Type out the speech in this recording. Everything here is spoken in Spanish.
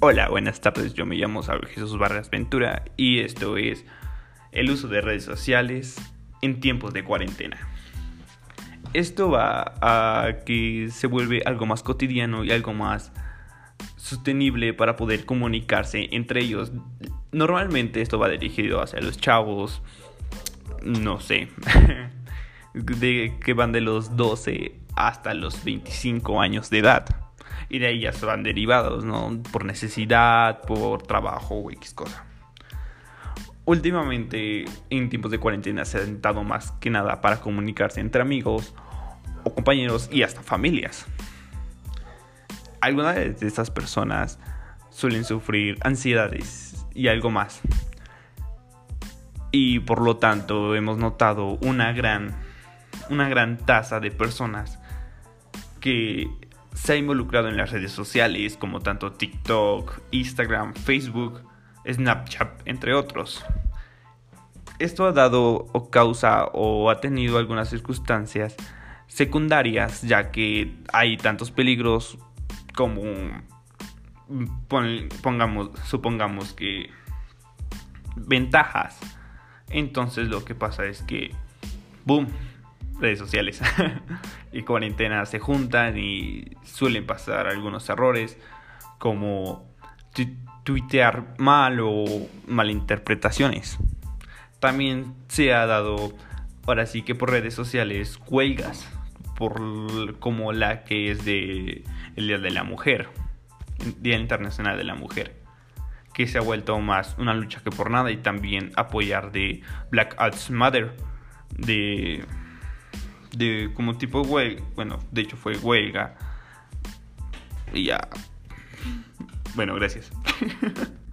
Hola, buenas tardes. Yo me llamo Saulo Jesús Vargas Ventura y esto es el uso de redes sociales en tiempos de cuarentena. Esto va a que se vuelve algo más cotidiano y algo más sostenible para poder comunicarse entre ellos. Normalmente esto va dirigido hacia los chavos, no sé, de que van de los 12 hasta los 25 años de edad. Y de ahí ya se van derivados, ¿no? Por necesidad, por trabajo o X cosa. Últimamente, en tiempos de cuarentena, se ha sentado más que nada para comunicarse entre amigos o compañeros y hasta familias. Algunas de estas personas suelen sufrir ansiedades y algo más. Y por lo tanto hemos notado una gran, una gran tasa de personas que se ha involucrado en las redes sociales como tanto TikTok, Instagram, Facebook, Snapchat, entre otros. Esto ha dado o causa o ha tenido algunas circunstancias secundarias ya que hay tantos peligros como pongamos supongamos que ventajas entonces lo que pasa es que boom redes sociales y cuarentena se juntan y suelen pasar algunos errores como tuitear mal o malinterpretaciones. También se ha dado, ahora sí que por redes sociales, huelgas, por, como la que es de el Día de la Mujer, Día Internacional de la Mujer, que se ha vuelto más una lucha que por nada y también apoyar de Black Lives Matter, de de como tipo huelga, bueno, de hecho fue huelga. Y ya. Bueno, gracias.